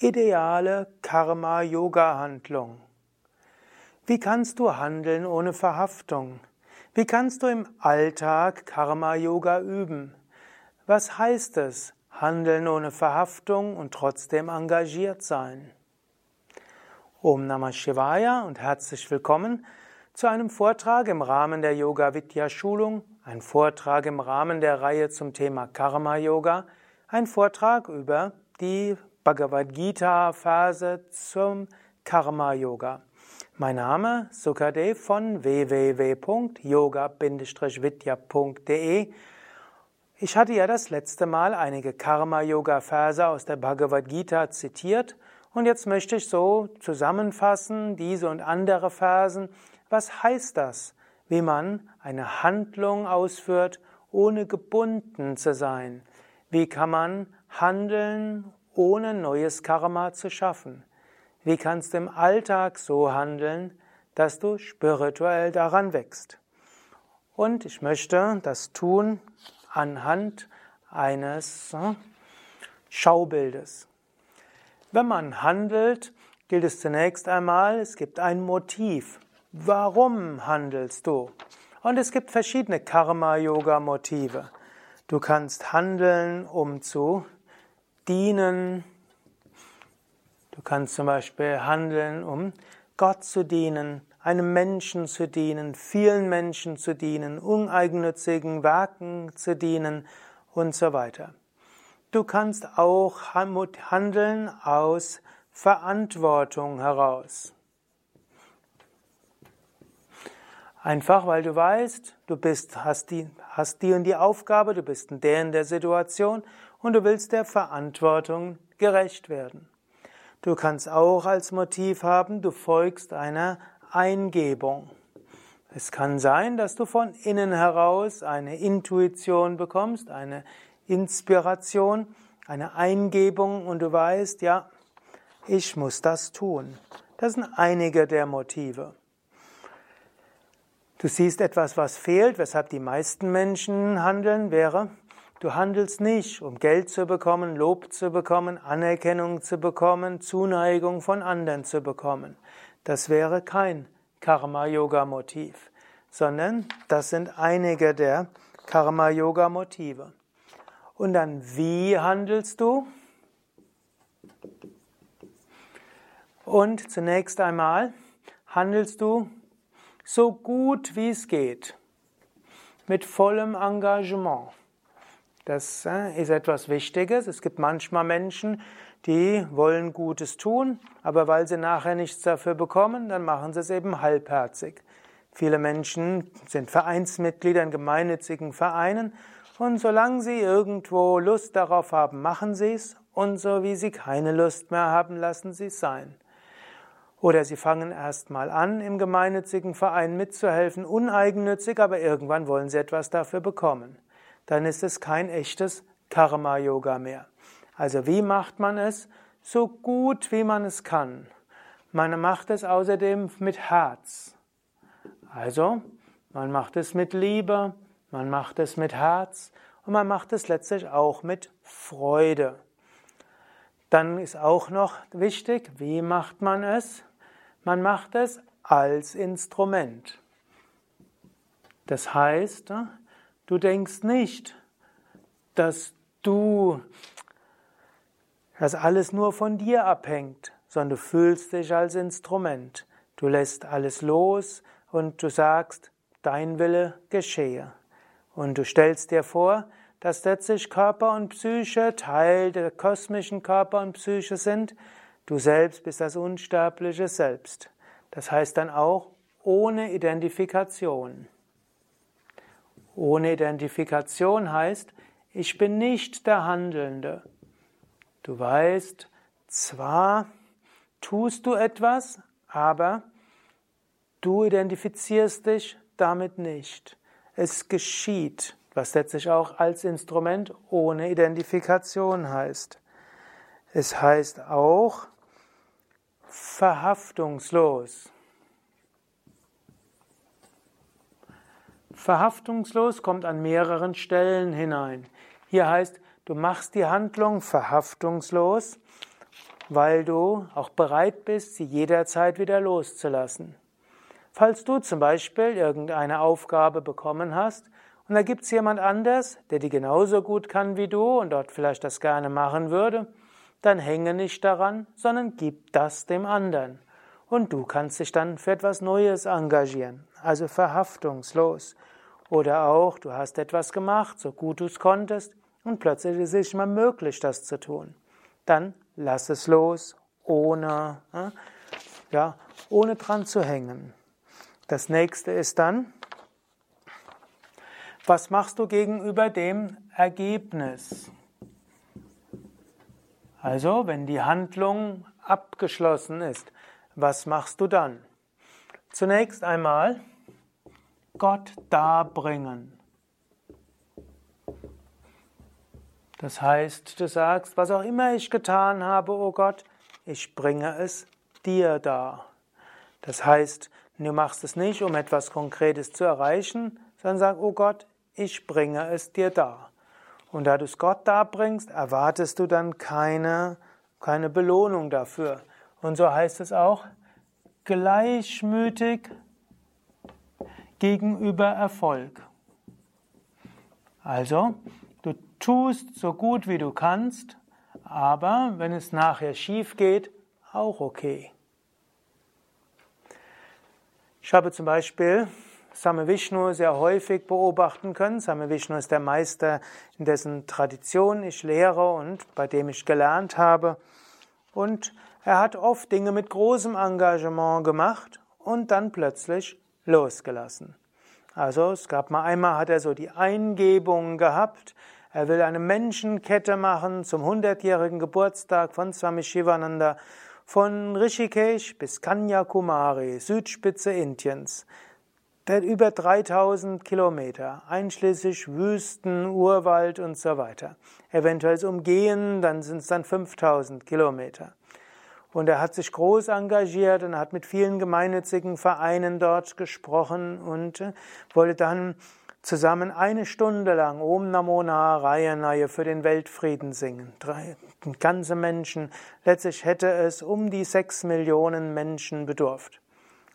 Ideale Karma-Yoga-Handlung. Wie kannst du handeln ohne Verhaftung? Wie kannst du im Alltag Karma-Yoga üben? Was heißt es, handeln ohne Verhaftung und trotzdem engagiert sein? Om Namah Shivaya und herzlich willkommen zu einem Vortrag im Rahmen der Yoga Vidya Schulung, ein Vortrag im Rahmen der Reihe zum Thema Karma Yoga, ein Vortrag über die Bhagavad Gita Verse zum Karma Yoga. Mein Name Sukadev von www.yoga-vidya.de. Ich hatte ja das letzte Mal einige Karma Yoga Verse aus der Bhagavad Gita zitiert und jetzt möchte ich so zusammenfassen diese und andere Versen. Was heißt das? Wie man eine Handlung ausführt, ohne gebunden zu sein. Wie kann man handeln, ohne neues Karma zu schaffen? Wie kannst du im Alltag so handeln, dass du spirituell daran wächst? Und ich möchte das tun anhand eines hm, Schaubildes. Wenn man handelt, gilt es zunächst einmal, es gibt ein Motiv. Warum handelst du? Und es gibt verschiedene Karma-Yoga-Motive. Du kannst handeln, um zu dienen. Du kannst zum Beispiel handeln, um Gott zu dienen, einem Menschen zu dienen, vielen Menschen zu dienen, uneigennützigen Werken zu dienen und so weiter. Du kannst auch handeln aus Verantwortung heraus. Einfach weil du weißt, du bist, hast die, hast die und die Aufgabe, du bist in der in der Situation und du willst der Verantwortung gerecht werden. Du kannst auch als Motiv haben, du folgst einer Eingebung. Es kann sein, dass du von innen heraus eine Intuition bekommst, eine Inspiration, eine Eingebung und du weißt, ja, ich muss das tun. Das sind einige der Motive. Du siehst etwas, was fehlt, weshalb die meisten Menschen handeln, wäre, Du handelst nicht, um Geld zu bekommen, Lob zu bekommen, Anerkennung zu bekommen, Zuneigung von anderen zu bekommen. Das wäre kein Karma-Yoga-Motiv, sondern das sind einige der Karma-Yoga-Motive. Und dann, wie handelst du? Und zunächst einmal handelst du so gut wie es geht, mit vollem Engagement. Das äh, ist etwas Wichtiges. Es gibt manchmal Menschen, die wollen Gutes tun, aber weil sie nachher nichts dafür bekommen, dann machen sie es eben halbherzig. Viele Menschen sind Vereinsmitglieder in gemeinnützigen Vereinen und solange sie irgendwo Lust darauf haben, machen sie es und so wie sie keine Lust mehr haben, lassen sie es sein. Oder sie fangen erst mal an, im gemeinnützigen Verein mitzuhelfen, uneigennützig, aber irgendwann wollen sie etwas dafür bekommen dann ist es kein echtes Karma-Yoga mehr. Also wie macht man es? So gut wie man es kann. Man macht es außerdem mit Herz. Also, man macht es mit Liebe, man macht es mit Herz und man macht es letztlich auch mit Freude. Dann ist auch noch wichtig, wie macht man es? Man macht es als Instrument. Das heißt, Du denkst nicht, dass du, dass alles nur von dir abhängt, sondern du fühlst dich als Instrument. Du lässt alles los und du sagst, dein Wille geschehe. Und du stellst dir vor, dass letztlich Körper und Psyche Teil der kosmischen Körper und Psyche sind. Du selbst bist das unsterbliche Selbst. Das heißt dann auch ohne Identifikation. Ohne Identifikation heißt, ich bin nicht der Handelnde. Du weißt, zwar tust du etwas, aber du identifizierst dich damit nicht. Es geschieht, was letztlich auch als Instrument ohne Identifikation heißt. Es heißt auch verhaftungslos. Verhaftungslos kommt an mehreren Stellen hinein. Hier heißt, du machst die Handlung verhaftungslos weil du auch bereit bist, sie jederzeit wieder loszulassen. Falls du zum Beispiel irgendeine Aufgabe bekommen hast und da gibt es jemand anders, der die genauso gut kann wie du und dort vielleicht das gerne machen würde, dann hänge nicht daran, sondern gib das dem anderen. Und du kannst dich dann für etwas Neues engagieren, also verhaftungslos. Oder auch, du hast etwas gemacht, so gut du es konntest, und plötzlich ist es nicht mehr möglich, das zu tun. Dann lass es los, ohne, ja, ohne dran zu hängen. Das nächste ist dann, was machst du gegenüber dem Ergebnis? Also, wenn die Handlung abgeschlossen ist, was machst du dann? Zunächst einmal Gott darbringen. Das heißt, du sagst, was auch immer ich getan habe, o oh Gott, ich bringe es dir dar. Das heißt, du machst es nicht, um etwas Konkretes zu erreichen, sondern sag, oh Gott, ich bringe es dir dar. Und da du es Gott darbringst, erwartest du dann keine, keine Belohnung dafür. Und so heißt es auch, gleichmütig gegenüber Erfolg. Also, du tust so gut wie du kannst, aber wenn es nachher schief geht, auch okay. Ich habe zum Beispiel Same Vishnu sehr häufig beobachten können. Same Vishnu ist der Meister, in dessen Tradition ich lehre und bei dem ich gelernt habe. Und er hat oft Dinge mit großem Engagement gemacht und dann plötzlich losgelassen. Also es gab mal einmal, hat er so die Eingebung gehabt, er will eine Menschenkette machen zum 100-jährigen Geburtstag von Swami Shivananda von Rishikesh bis Kanyakumari, Südspitze Indiens. Über 3000 Kilometer, einschließlich Wüsten, Urwald und so weiter. Eventuell umgehen, dann sind es dann 5000 Kilometer. Und er hat sich groß engagiert und hat mit vielen gemeinnützigen Vereinen dort gesprochen und äh, wollte dann zusammen eine Stunde lang Om Namo Narayanaye für den Weltfrieden singen. Drei, ganze Menschen. Letztlich hätte es um die sechs Millionen Menschen bedurft.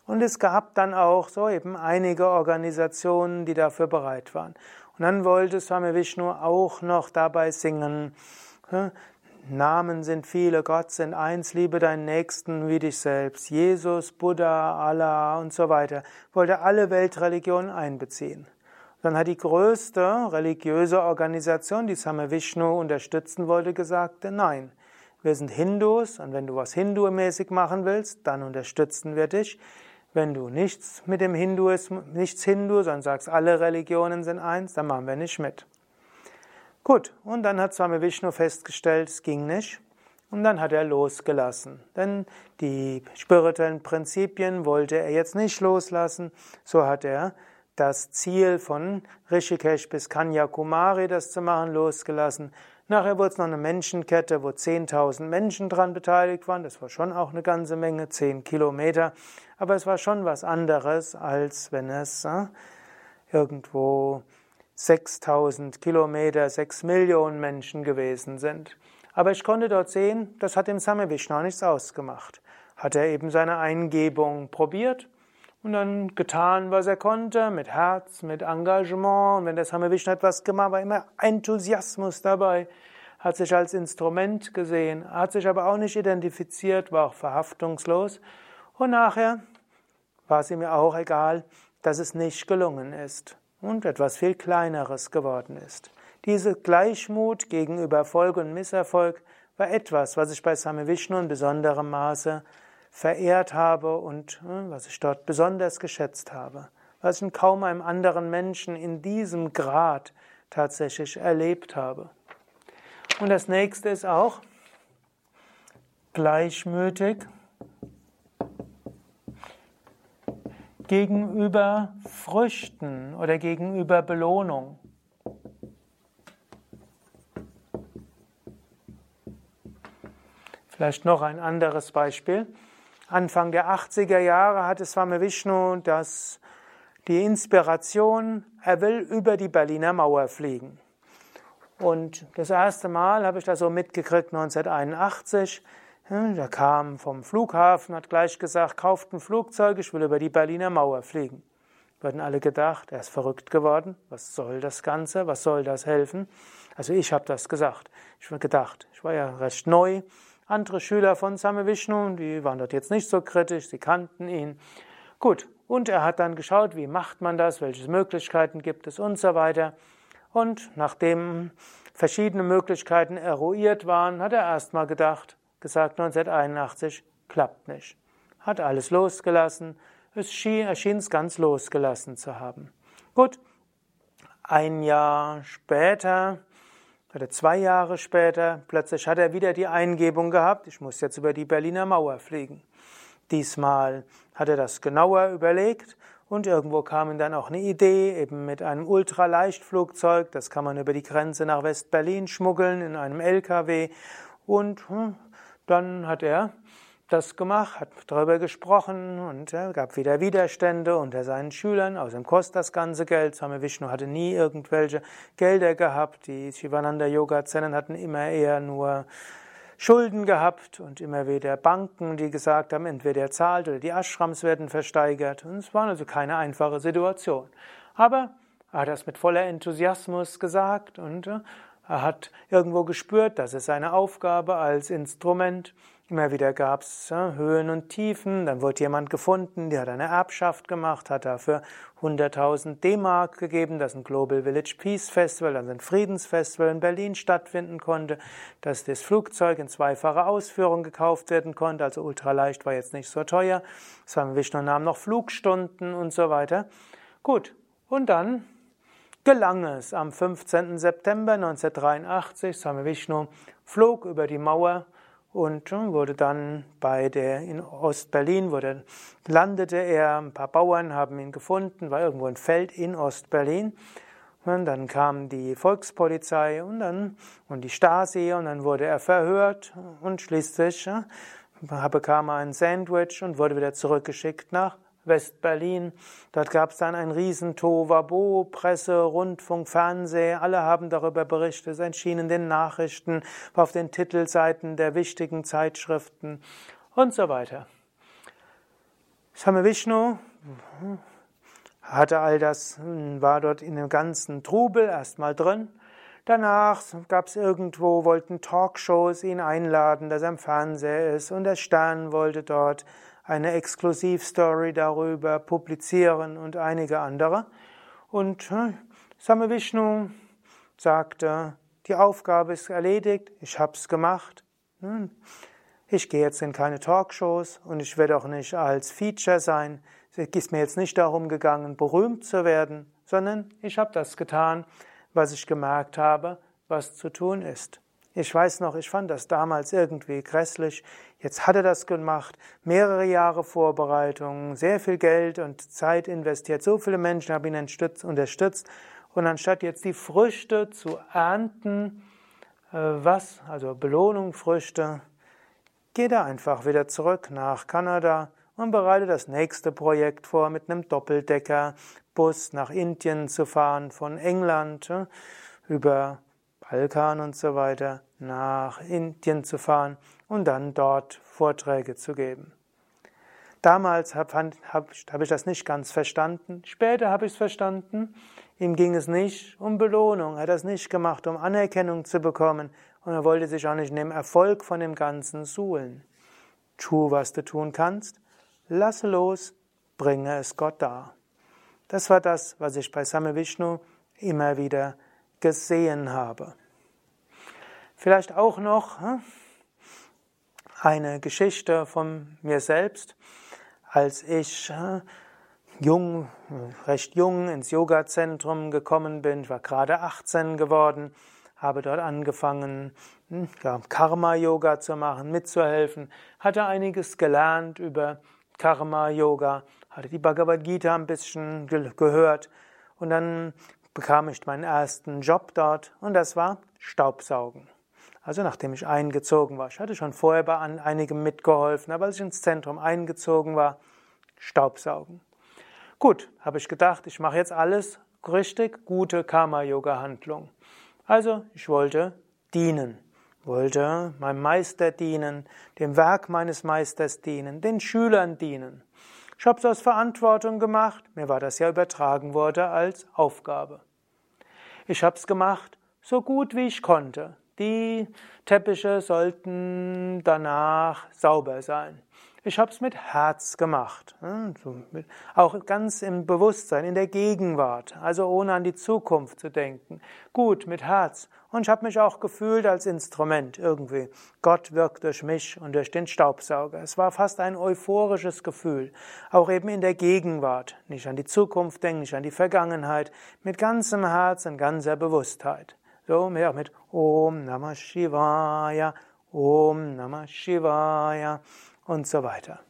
Und es gab dann auch so eben einige Organisationen, die dafür bereit waren. Und dann wollte Swami Vishnu auch noch dabei singen. Namen sind viele, Gott sind eins, liebe deinen Nächsten wie dich selbst. Jesus, Buddha, Allah und so weiter. Wollte alle Weltreligionen einbeziehen. Dann hat die größte religiöse Organisation, die Same Vishnu unterstützen wollte, gesagt, nein, wir sind Hindus und wenn du was Hindu-mäßig machen willst, dann unterstützen wir dich. Wenn du nichts mit dem Hinduismus, nichts Hindu, sondern sagst, alle Religionen sind eins, dann machen wir nicht mit. Gut, und dann hat Swami Vishnu festgestellt, es ging nicht. Und dann hat er losgelassen. Denn die spirituellen Prinzipien wollte er jetzt nicht loslassen. So hat er das Ziel von Rishikesh bis Kanyakumari, das zu machen, losgelassen. Nachher wurde es noch eine Menschenkette, wo 10.000 Menschen dran beteiligt waren. Das war schon auch eine ganze Menge, 10 Kilometer. Aber es war schon was anderes, als wenn es äh, irgendwo 6000 Kilometer, 6 Millionen Menschen gewesen sind. Aber ich konnte dort sehen, das hat dem Same Vishnu nichts ausgemacht. Hat er eben seine Eingebung probiert und dann getan, was er konnte, mit Herz, mit Engagement. Und wenn der Same Vishnu etwas gemacht war immer Enthusiasmus dabei, hat sich als Instrument gesehen, hat sich aber auch nicht identifiziert, war auch verhaftungslos. Und nachher war es ihm auch egal, dass es nicht gelungen ist und etwas viel Kleineres geworden ist. Diese Gleichmut gegenüber Erfolg und Misserfolg war etwas, was ich bei Same Vishnu in besonderem Maße verehrt habe und hm, was ich dort besonders geschätzt habe, was ich in kaum einem anderen Menschen in diesem Grad tatsächlich erlebt habe. Und das nächste ist auch gleichmütig gegenüber Früchten oder gegenüber Belohnung. Vielleicht noch ein anderes Beispiel. Anfang der 80er Jahre hatte Swami Vishnu das, die Inspiration, er will über die Berliner Mauer fliegen. Und das erste Mal habe ich das so mitgekriegt 1981. Der kam vom Flughafen, hat gleich gesagt, kauft ein Flugzeug, ich will über die Berliner Mauer fliegen. Hatten alle gedacht, er ist verrückt geworden. Was soll das Ganze? Was soll das helfen? Also ich habe das gesagt. Ich habe gedacht, ich war ja recht neu. Andere Schüler von Same Vishnu, die waren dort jetzt nicht so kritisch, sie kannten ihn. Gut, und er hat dann geschaut, wie macht man das, welche Möglichkeiten gibt es und so weiter. Und nachdem verschiedene Möglichkeiten eruiert waren, hat er erstmal gedacht, gesagt 1981, klappt nicht. Hat alles losgelassen, es schien, er schien es ganz losgelassen zu haben. Gut, ein Jahr später oder zwei Jahre später, plötzlich hat er wieder die Eingebung gehabt, ich muss jetzt über die Berliner Mauer fliegen. Diesmal hat er das genauer überlegt und irgendwo kam ihm dann auch eine Idee, eben mit einem Ultraleichtflugzeug, das kann man über die Grenze nach West-Berlin schmuggeln in einem LKW und hm, dann hat er das gemacht, hat darüber gesprochen und ja, gab wieder Widerstände unter seinen Schülern. Außerdem kostet das ganze Geld. Swami Vishnu hatte nie irgendwelche Gelder gehabt. Die Shivananda Yoga Zenen hatten immer eher nur Schulden gehabt und immer wieder Banken, die gesagt haben, entweder er zahlt oder die Ashrams werden versteigert. Und es war also keine einfache Situation. Aber er hat das mit voller Enthusiasmus gesagt und er hat irgendwo gespürt, das ist seine Aufgabe als Instrument. Immer wieder gab es Höhen und Tiefen. Dann wurde jemand gefunden, der hat eine Erbschaft gemacht, hat dafür 100.000 D-Mark gegeben, dass ein Global Village Peace Festival, also ein Friedensfestival in Berlin stattfinden konnte, dass das Flugzeug in zweifacher Ausführung gekauft werden konnte, also ultraleicht war jetzt nicht so teuer. Swami Vishnu nahm noch Flugstunden und so weiter. Gut, und dann gelang es am 15. September 1983, Swami Vishnu flog über die Mauer und wurde dann bei der in Ostberlin, wurde, landete er, ein paar Bauern haben ihn gefunden, war irgendwo ein Feld in Ostberlin. Und dann kam die Volkspolizei und dann und die Stasi und dann wurde er verhört und schließlich ja, bekam er ein Sandwich und wurde wieder zurückgeschickt nach West-Berlin. Dort gab es dann ein riesen Tovabo, Presse, Rundfunk, Fernsehen, alle haben darüber berichtet, es erschien in den Nachrichten, auf den Titelseiten der wichtigen Zeitschriften und so weiter. Same Vishnu hatte all das, war dort in dem ganzen Trubel erstmal drin. Danach gab es irgendwo, wollten Talkshows ihn einladen, dass er im Fernseher ist und der Stern wollte dort eine Exklusivstory darüber publizieren und einige andere. Und hm, Same Vishnu sagte, die Aufgabe ist erledigt, ich hab's gemacht. Hm, ich gehe jetzt in keine Talkshows und ich werde auch nicht als Feature sein. Es ist mir jetzt nicht darum gegangen, berühmt zu werden, sondern ich habe das getan, was ich gemerkt habe, was zu tun ist. Ich weiß noch, ich fand das damals irgendwie grässlich. Jetzt hat er das gemacht, mehrere Jahre Vorbereitung, sehr viel Geld und Zeit investiert, so viele Menschen haben ihn unterstützt. Und anstatt jetzt die Früchte zu ernten, äh, was, also Belohnung, Früchte, geht er einfach wieder zurück nach Kanada und bereitet das nächste Projekt vor, mit einem Doppeldecker-Bus nach Indien zu fahren, von England äh, über Balkan und so weiter nach Indien zu fahren und dann dort Vorträge zu geben. Damals habe hab, hab ich das nicht ganz verstanden. Später habe ich es verstanden. Ihm ging es nicht um Belohnung. Er hat das nicht gemacht, um Anerkennung zu bekommen. Und er wollte sich auch nicht in dem Erfolg von dem Ganzen suhlen. Tu, was du tun kannst. Lasse los. Bringe es Gott dar. Das war das, was ich bei Same Vishnu immer wieder gesehen habe. Vielleicht auch noch hm, eine Geschichte von mir selbst, als ich hm, jung, recht jung ins Yoga-Zentrum gekommen bin. Ich war gerade 18 geworden, habe dort angefangen, hm, Karma-Yoga zu machen, mitzuhelfen, hatte einiges gelernt über Karma-Yoga, hatte die Bhagavad Gita ein bisschen gehört und dann bekam ich meinen ersten Job dort und das war Staubsaugen. Also nachdem ich eingezogen war. Ich hatte schon vorher bei einigem mitgeholfen, aber als ich ins Zentrum eingezogen war, Staubsaugen. Gut, habe ich gedacht, ich mache jetzt alles richtig, gute Karma-Yoga-Handlung. Also ich wollte dienen, wollte meinem Meister dienen, dem Werk meines Meisters dienen, den Schülern dienen. Ich habe es aus Verantwortung gemacht, mir war das ja übertragen worden als Aufgabe. Ich habe es gemacht, so gut wie ich konnte. Die Teppiche sollten danach sauber sein. Ich habe es mit Herz gemacht, auch ganz im Bewusstsein, in der Gegenwart, also ohne an die Zukunft zu denken. Gut, mit Herz. Und ich habe mich auch gefühlt als Instrument irgendwie. Gott wirkt durch mich und durch den Staubsauger. Es war fast ein euphorisches Gefühl, auch eben in der Gegenwart. Nicht an die Zukunft denken, nicht an die Vergangenheit, mit ganzem Herz und ganzer Bewusstheit. So, mehr mit Om Namah Shivaya, Om Namah Shivaya und so weiter.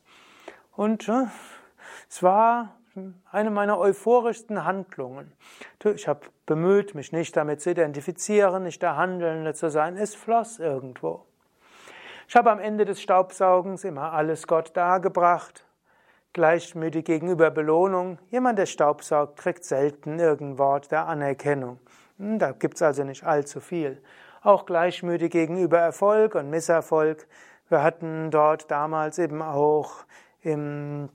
Und äh, es war eine meiner euphorischsten Handlungen. Ich habe bemüht, mich nicht damit zu identifizieren, nicht der Handelnde zu sein. Es floss irgendwo. Ich habe am Ende des Staubsaugens immer alles Gott dargebracht, gleichmütig gegenüber Belohnung. Jemand, der Staubsaugt, kriegt selten irgendein Wort der Anerkennung. Hm, da gibt es also nicht allzu viel. Auch gleichmütig gegenüber Erfolg und Misserfolg. Wir hatten dort damals eben auch im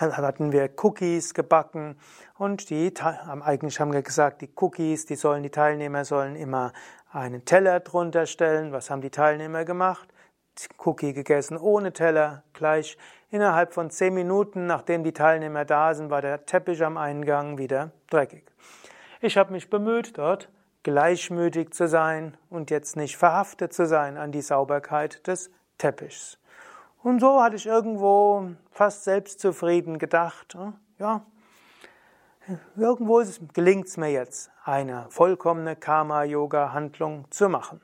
hatten wir Cookies gebacken und die eigentlich haben wir gesagt, die Cookies, die sollen die Teilnehmer sollen immer einen Teller drunter stellen. Was haben die Teilnehmer gemacht? Cookie gegessen ohne Teller. Gleich innerhalb von zehn Minuten, nachdem die Teilnehmer da sind, war der Teppich am Eingang wieder dreckig. Ich habe mich bemüht, dort gleichmütig zu sein und jetzt nicht verhaftet zu sein an die Sauberkeit des Teppichs. Und so hatte ich irgendwo fast selbstzufrieden gedacht, hm, ja, irgendwo gelingt es mir jetzt, eine vollkommene Karma-Yoga-Handlung zu machen.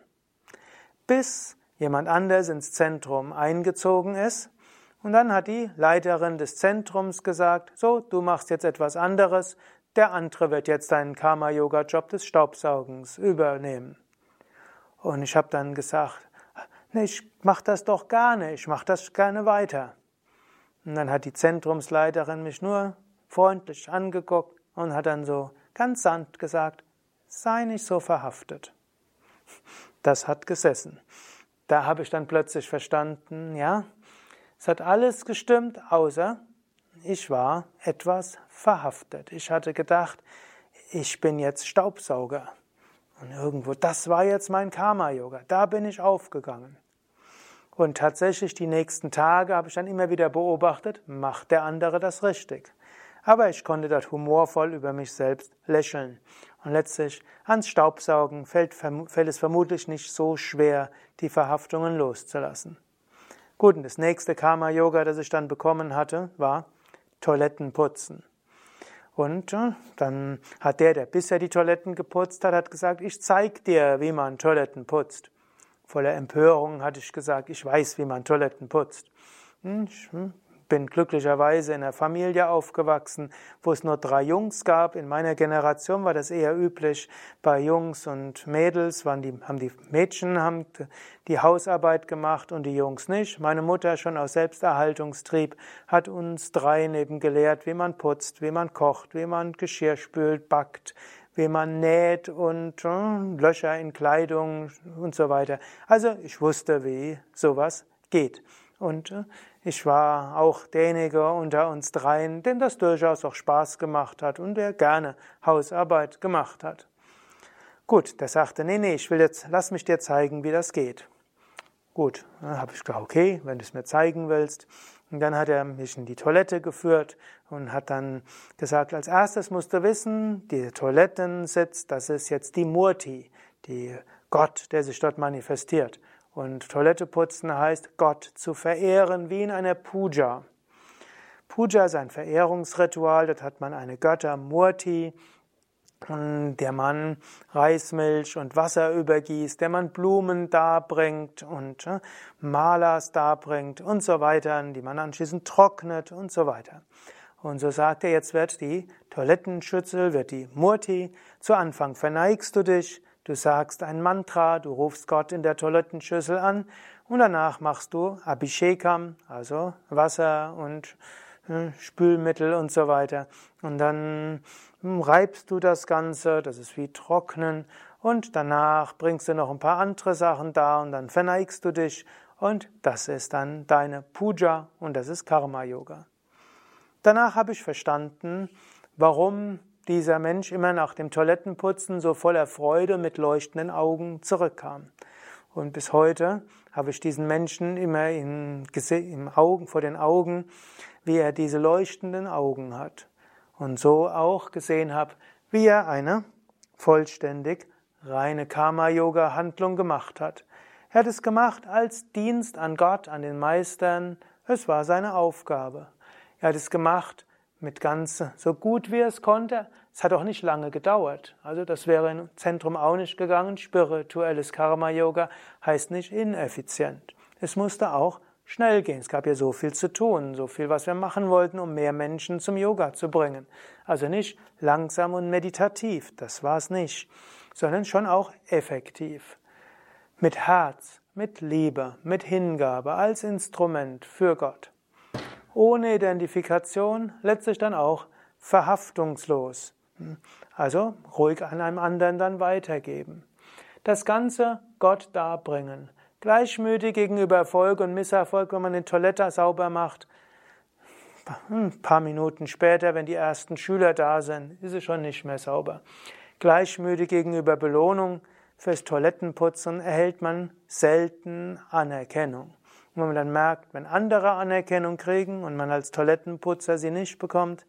Bis jemand anders ins Zentrum eingezogen ist und dann hat die Leiterin des Zentrums gesagt, so, du machst jetzt etwas anderes, der andere wird jetzt deinen Karma-Yoga-Job des Staubsaugens übernehmen. Und ich habe dann gesagt, ich mache das doch gerne, ich mache das gerne weiter. Und dann hat die Zentrumsleiterin mich nur freundlich angeguckt und hat dann so ganz sanft gesagt, sei nicht so verhaftet. Das hat gesessen. Da habe ich dann plötzlich verstanden, ja, es hat alles gestimmt, außer ich war etwas verhaftet. Ich hatte gedacht, ich bin jetzt Staubsauger. Und irgendwo, das war jetzt mein Karma-Yoga. Da bin ich aufgegangen. Und tatsächlich die nächsten Tage habe ich dann immer wieder beobachtet, macht der andere das richtig. Aber ich konnte dort humorvoll über mich selbst lächeln. Und letztlich ans Staubsaugen fällt, fällt es vermutlich nicht so schwer, die Verhaftungen loszulassen. Gut, und das nächste Karma-Yoga, das ich dann bekommen hatte, war Toiletten putzen. Und dann hat der, der bisher die Toiletten geputzt hat, hat gesagt, ich zeig dir, wie man Toiletten putzt. Voller Empörung hatte ich gesagt, ich weiß, wie man Toiletten putzt. Hm, hm, bin glücklicherweise in einer Familie aufgewachsen, wo es nur drei Jungs gab. In meiner Generation war das eher üblich. Bei Jungs und Mädels waren die, haben die Mädchen haben die Hausarbeit gemacht und die Jungs nicht. Meine Mutter schon aus Selbsterhaltungstrieb hat uns drei neben gelehrt, wie man putzt, wie man kocht, wie man Geschirr spült, backt, wie man näht und äh, Löcher in Kleidung und so weiter. Also ich wusste, wie sowas geht. Und äh, ich war auch derjenige unter uns dreien, dem das durchaus auch Spaß gemacht hat und der gerne Hausarbeit gemacht hat. Gut, der sagte, nee, nee, ich will jetzt, lass mich dir zeigen, wie das geht. Gut, dann habe ich gesagt, okay, wenn du es mir zeigen willst. Und dann hat er mich in die Toilette geführt und hat dann gesagt, als erstes musst du wissen, die Toilettensitz, das ist jetzt die Murti, die Gott, der sich dort manifestiert. Und Toilette putzen heißt, Gott zu verehren, wie in einer Puja. Puja ist ein Verehrungsritual, dort hat man eine Göttermurti, der man Reismilch und Wasser übergießt, der man Blumen darbringt und äh, Malas darbringt und so weiter, die man anschließend trocknet und so weiter. Und so sagt er, jetzt wird die Toilettenschüssel, wird die Murti, zu Anfang verneigst du dich, Du sagst ein Mantra, du rufst Gott in der Toilettenschüssel an und danach machst du Abhishekam, also Wasser und äh, Spülmittel und so weiter. Und dann hm, reibst du das Ganze, das ist wie Trocknen, und danach bringst du noch ein paar andere Sachen da und dann verneigst du dich und das ist dann deine Puja und das ist Karma Yoga. Danach habe ich verstanden, warum dieser Mensch immer nach dem Toilettenputzen so voller Freude mit leuchtenden Augen zurückkam. Und bis heute habe ich diesen Menschen immer im, im Augen, vor den Augen, wie er diese leuchtenden Augen hat. Und so auch gesehen habe, wie er eine vollständig reine Karma-Yoga-Handlung gemacht hat. Er hat es gemacht als Dienst an Gott, an den Meistern. Es war seine Aufgabe. Er hat es gemacht mit ganz so gut wie es konnte. Es hat auch nicht lange gedauert. Also das wäre im Zentrum auch nicht gegangen. Spirituelles Karma-Yoga heißt nicht ineffizient. Es musste auch schnell gehen. Es gab ja so viel zu tun, so viel, was wir machen wollten, um mehr Menschen zum Yoga zu bringen. Also nicht langsam und meditativ, das war es nicht, sondern schon auch effektiv. Mit Herz, mit Liebe, mit Hingabe als Instrument für Gott. Ohne Identifikation, letztlich dann auch verhaftungslos. Also ruhig an einem anderen dann weitergeben. Das Ganze Gott darbringen. Gleichmütig gegenüber Erfolg und Misserfolg, wenn man eine Toilette sauber macht. Ein paar Minuten später, wenn die ersten Schüler da sind, ist es schon nicht mehr sauber. Gleichmütig gegenüber Belohnung fürs Toilettenputzen erhält man selten Anerkennung. Und wenn man dann merkt, wenn andere Anerkennung kriegen und man als Toilettenputzer sie nicht bekommt,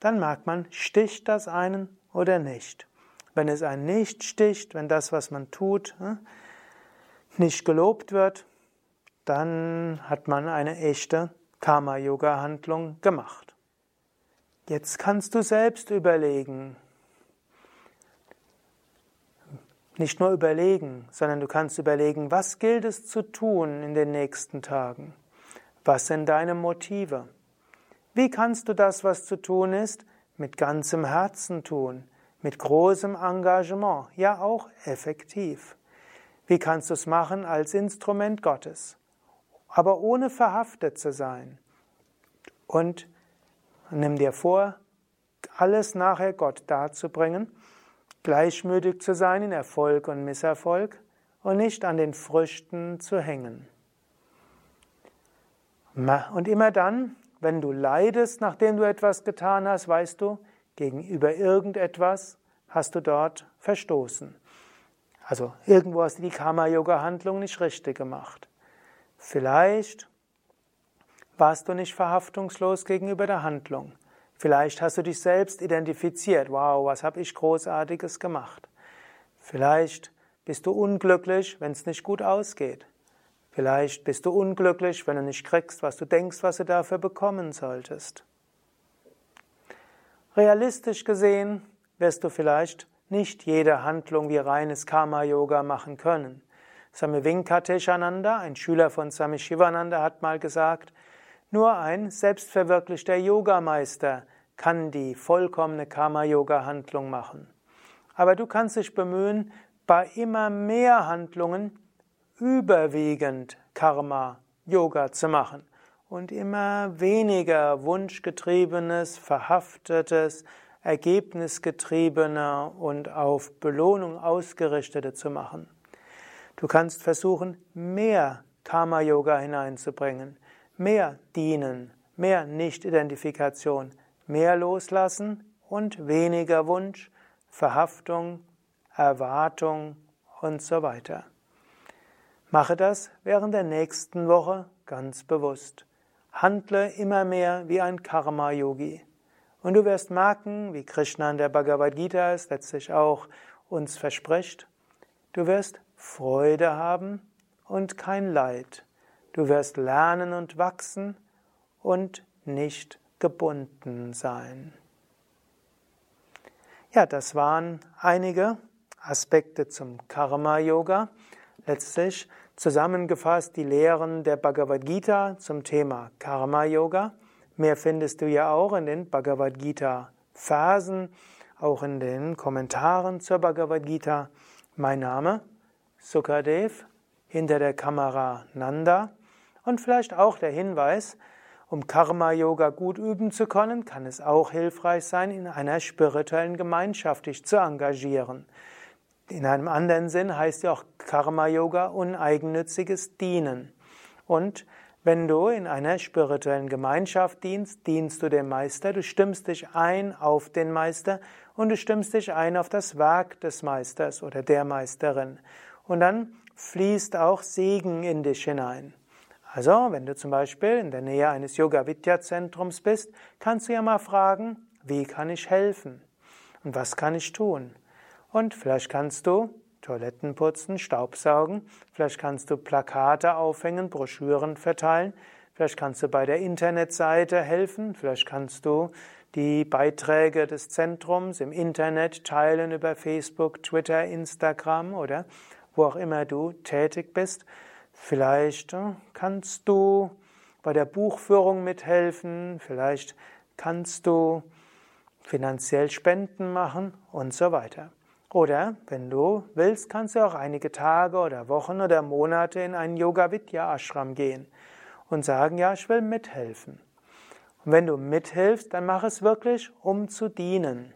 dann merkt man, sticht das einen oder nicht. Wenn es einen nicht sticht, wenn das, was man tut, hm, nicht gelobt wird, dann hat man eine echte Karma-Yoga-Handlung gemacht. Jetzt kannst du selbst überlegen, nicht nur überlegen, sondern du kannst überlegen, was gilt es zu tun in den nächsten Tagen? Was sind deine Motive? Wie kannst du das, was zu tun ist, mit ganzem Herzen tun, mit großem Engagement, ja auch effektiv? Wie kannst du es machen als Instrument Gottes, aber ohne verhaftet zu sein? Und nimm dir vor, alles nachher Gott darzubringen, gleichmütig zu sein in Erfolg und Misserfolg und nicht an den Früchten zu hängen. Und immer dann, wenn du leidest, nachdem du etwas getan hast, weißt du, gegenüber irgendetwas hast du dort verstoßen. Also irgendwo hast du die Karma-Yoga-Handlung nicht richtig gemacht. Vielleicht warst du nicht verhaftungslos gegenüber der Handlung. Vielleicht hast du dich selbst identifiziert. Wow, was habe ich großartiges gemacht? Vielleicht bist du unglücklich, wenn es nicht gut ausgeht. Vielleicht bist du unglücklich, wenn du nicht kriegst, was du denkst, was du dafür bekommen solltest. Realistisch gesehen wirst du vielleicht nicht jede Handlung wie reines Karma-Yoga machen können. Swami Venkateshananda, ein Schüler von Swami Shivananda, hat mal gesagt, nur ein selbstverwirklichter Yogameister kann die vollkommene Karma-Yoga-Handlung machen. Aber du kannst dich bemühen, bei immer mehr Handlungen überwiegend Karma Yoga zu machen und immer weniger wunschgetriebenes, verhaftetes, ergebnisgetriebener und auf Belohnung ausgerichtete zu machen. Du kannst versuchen, mehr Karma Yoga hineinzubringen, mehr dienen, mehr Nicht-Identifikation, mehr loslassen und weniger Wunsch, Verhaftung, Erwartung und so weiter. Mache das während der nächsten Woche ganz bewusst. Handle immer mehr wie ein Karma-Yogi. Und du wirst merken, wie Krishna in der Bhagavad Gita es letztlich auch uns verspricht, du wirst Freude haben und kein Leid. Du wirst lernen und wachsen und nicht gebunden sein. Ja, das waren einige Aspekte zum Karma-Yoga letztlich zusammengefasst die Lehren der Bhagavad Gita zum Thema Karma Yoga. Mehr findest du ja auch in den Bhagavad Gita Versen, auch in den Kommentaren zur Bhagavad Gita. Mein Name Sukadev, hinter der Kamera Nanda und vielleicht auch der Hinweis, um Karma Yoga gut üben zu können, kann es auch hilfreich sein, in einer spirituellen Gemeinschaft dich zu engagieren. In einem anderen Sinn heißt ja auch Karma Yoga uneigennütziges Dienen. Und wenn du in einer spirituellen Gemeinschaft dienst, dienst du dem Meister, du stimmst dich ein auf den Meister und du stimmst dich ein auf das Werk des Meisters oder der Meisterin. Und dann fließt auch Segen in dich hinein. Also, wenn du zum Beispiel in der Nähe eines Yoga-Vidya-Zentrums bist, kannst du ja mal fragen, wie kann ich helfen? Und was kann ich tun? Und vielleicht kannst du Toiletten putzen, Staubsaugen. Vielleicht kannst du Plakate aufhängen, Broschüren verteilen. Vielleicht kannst du bei der Internetseite helfen. Vielleicht kannst du die Beiträge des Zentrums im Internet teilen über Facebook, Twitter, Instagram oder wo auch immer du tätig bist. Vielleicht äh, kannst du bei der Buchführung mithelfen. Vielleicht kannst du finanziell Spenden machen und so weiter. Oder wenn du willst, kannst du auch einige Tage oder Wochen oder Monate in einen Yoga Vidya Ashram gehen und sagen, ja, ich will mithelfen. Und wenn du mithilfst, dann mach es wirklich, um zu dienen.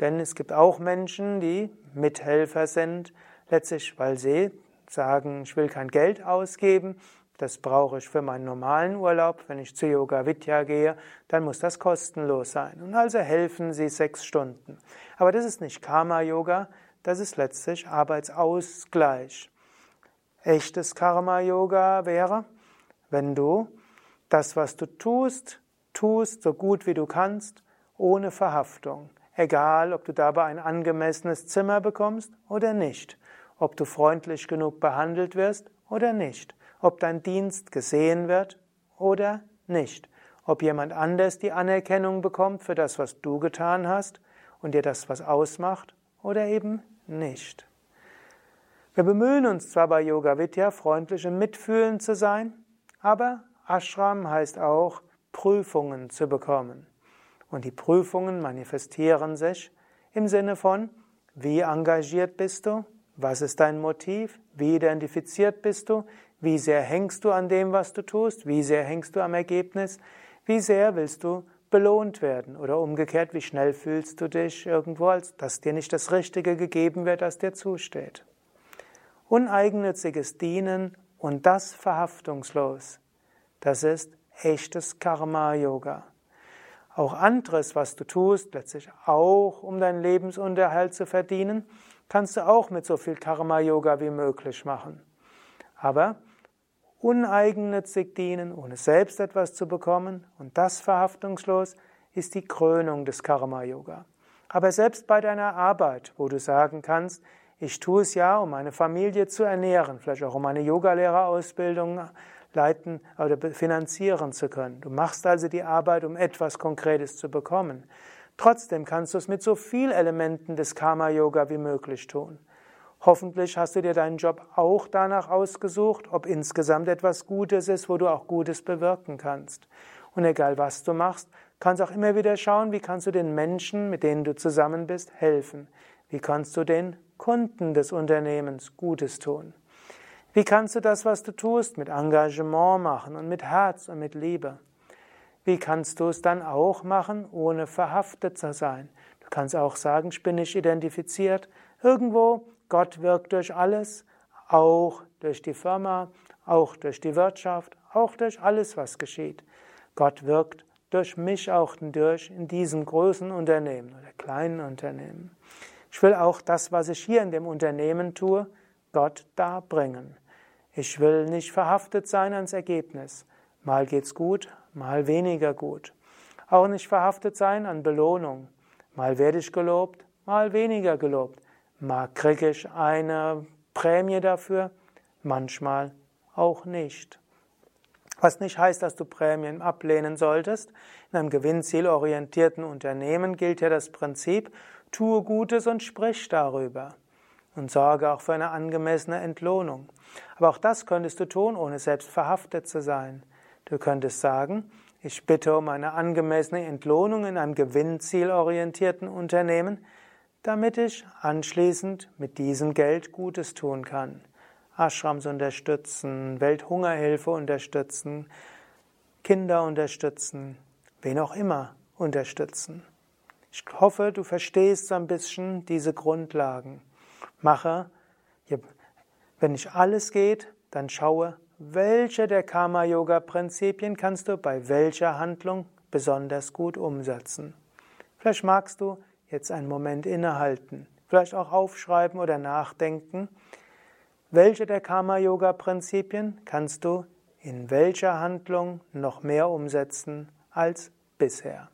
Denn es gibt auch Menschen, die Mithelfer sind, letztlich, weil sie sagen, ich will kein Geld ausgeben, das brauche ich für meinen normalen Urlaub. Wenn ich zu Yoga Vidya gehe, dann muss das kostenlos sein. Und also helfen sie sechs Stunden. Aber das ist nicht Karma Yoga, das ist letztlich Arbeitsausgleich. Echtes Karma Yoga wäre, wenn du das, was du tust, tust so gut wie du kannst, ohne Verhaftung. Egal, ob du dabei ein angemessenes Zimmer bekommst oder nicht, ob du freundlich genug behandelt wirst oder nicht ob dein Dienst gesehen wird oder nicht, ob jemand anders die Anerkennung bekommt für das, was du getan hast und dir das was ausmacht oder eben nicht. Wir bemühen uns zwar bei Yoga Vidya freundlich und mitfühlend zu sein, aber Ashram heißt auch Prüfungen zu bekommen. Und die Prüfungen manifestieren sich im Sinne von, wie engagiert bist du, was ist dein Motiv, wie identifiziert bist du, wie sehr hängst du an dem, was du tust? Wie sehr hängst du am Ergebnis? Wie sehr willst du belohnt werden? Oder umgekehrt, wie schnell fühlst du dich irgendwo, als dass dir nicht das Richtige gegeben wird, das dir zusteht? Uneigennütziges Dienen und das verhaftungslos. Das ist echtes Karma-Yoga. Auch anderes, was du tust, letztlich auch, um deinen Lebensunterhalt zu verdienen, kannst du auch mit so viel Karma-Yoga wie möglich machen. Aber uneigennützig dienen, ohne selbst etwas zu bekommen, und das verhaftungslos, ist die Krönung des Karma-Yoga. Aber selbst bei deiner Arbeit, wo du sagen kannst, ich tue es ja, um meine Familie zu ernähren, vielleicht auch um eine Yogalehrerausbildung leiten oder finanzieren zu können. Du machst also die Arbeit, um etwas Konkretes zu bekommen. Trotzdem kannst du es mit so vielen Elementen des Karma-Yoga wie möglich tun. Hoffentlich hast du dir deinen Job auch danach ausgesucht, ob insgesamt etwas Gutes ist, wo du auch Gutes bewirken kannst. Und egal was du machst, kannst auch immer wieder schauen, wie kannst du den Menschen, mit denen du zusammen bist, helfen. Wie kannst du den Kunden des Unternehmens Gutes tun? Wie kannst du das, was du tust, mit Engagement machen und mit Herz und mit Liebe? Wie kannst du es dann auch machen, ohne verhaftet zu sein? Du kannst auch sagen, ich bin nicht identifiziert. Irgendwo Gott wirkt durch alles, auch durch die Firma, auch durch die Wirtschaft, auch durch alles, was geschieht. Gott wirkt durch mich auch durch in diesem großen Unternehmen oder kleinen Unternehmen. Ich will auch das, was ich hier in dem Unternehmen tue, Gott darbringen. Ich will nicht verhaftet sein ans Ergebnis. Mal geht's gut, mal weniger gut. Auch nicht verhaftet sein an Belohnung. Mal werde ich gelobt, mal weniger gelobt. Mal kriege ich eine Prämie dafür, manchmal auch nicht. Was nicht heißt, dass du Prämien ablehnen solltest. In einem gewinnzielorientierten Unternehmen gilt ja das Prinzip, tue Gutes und sprich darüber. Und sorge auch für eine angemessene Entlohnung. Aber auch das könntest du tun, ohne selbst verhaftet zu sein. Du könntest sagen, ich bitte um eine angemessene Entlohnung in einem gewinnzielorientierten Unternehmen, damit ich anschließend mit diesem Geld Gutes tun kann. Ashrams unterstützen, Welthungerhilfe unterstützen, Kinder unterstützen, wen auch immer unterstützen. Ich hoffe, du verstehst so ein bisschen diese Grundlagen. mache, wenn nicht alles geht, dann schaue, welche der Karma-Yoga-Prinzipien kannst du bei welcher Handlung besonders gut umsetzen. Vielleicht magst du jetzt einen Moment innehalten, vielleicht auch aufschreiben oder nachdenken, welche der Karma-Yoga-Prinzipien kannst du in welcher Handlung noch mehr umsetzen als bisher.